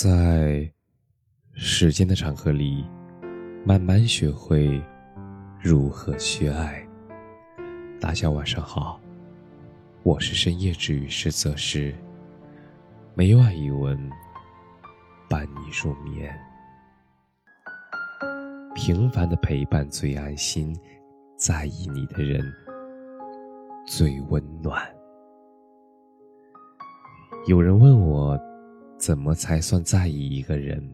在时间的长河里，慢慢学会如何去爱。大家晚上好，我是深夜治愈师泽师，每晚一文伴你入眠。平凡的陪伴最安心，在意你的人最温暖。有人问我，怎么才算在意一个人？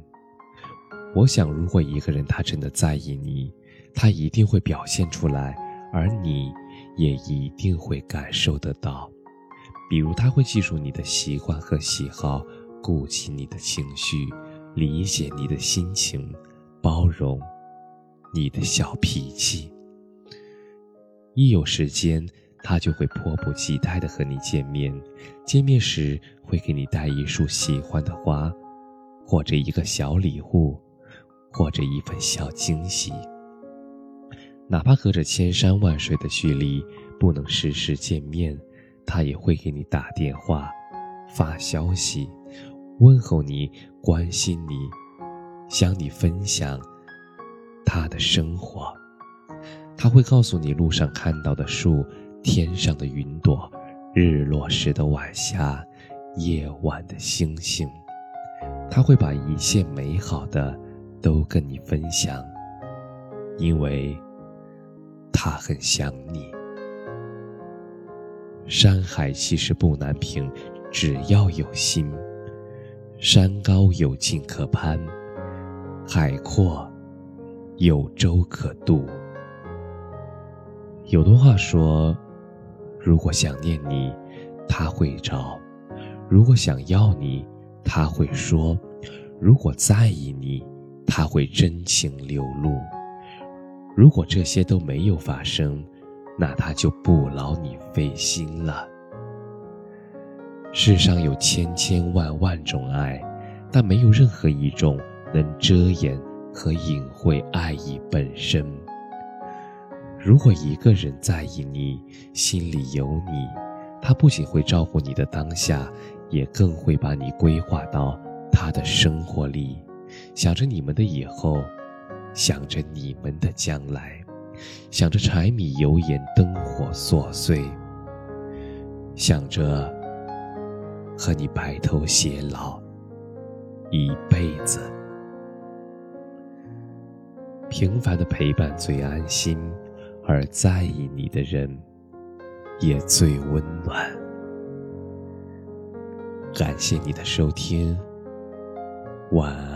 我想，如果一个人他真的在意你，他一定会表现出来，而你也一定会感受得到。比如，他会记住你的习惯和喜好，顾及你的情绪，理解你的心情，包容你的小脾气。一有时间。他就会迫不及待的和你见面，见面时会给你带一束喜欢的花，或者一个小礼物，或者一份小惊喜。哪怕隔着千山万水的距离，不能时时见面，他也会给你打电话、发消息，问候你，关心你，想你分享他的生活。他会告诉你路上看到的树。天上的云朵，日落时的晚霞，夜晚的星星，他会把一切美好的都跟你分享，因为他很想你。山海其实不难平，只要有心。山高有径可攀，海阔有舟可渡。有段话说。如果想念你，他会找；如果想要你，他会说；如果在意你，他会真情流露。如果这些都没有发生，那他就不劳你费心了。世上有千千万万种爱，但没有任何一种能遮掩和隐晦爱意本身。如果一个人在意你，心里有你，他不仅会照顾你的当下，也更会把你规划到他的生活里，想着你们的以后，想着你们的将来，想着柴米油盐灯火琐碎，想着和你白头偕老一辈子。平凡的陪伴最安心。而在意你的人，也最温暖。感谢你的收听，晚安。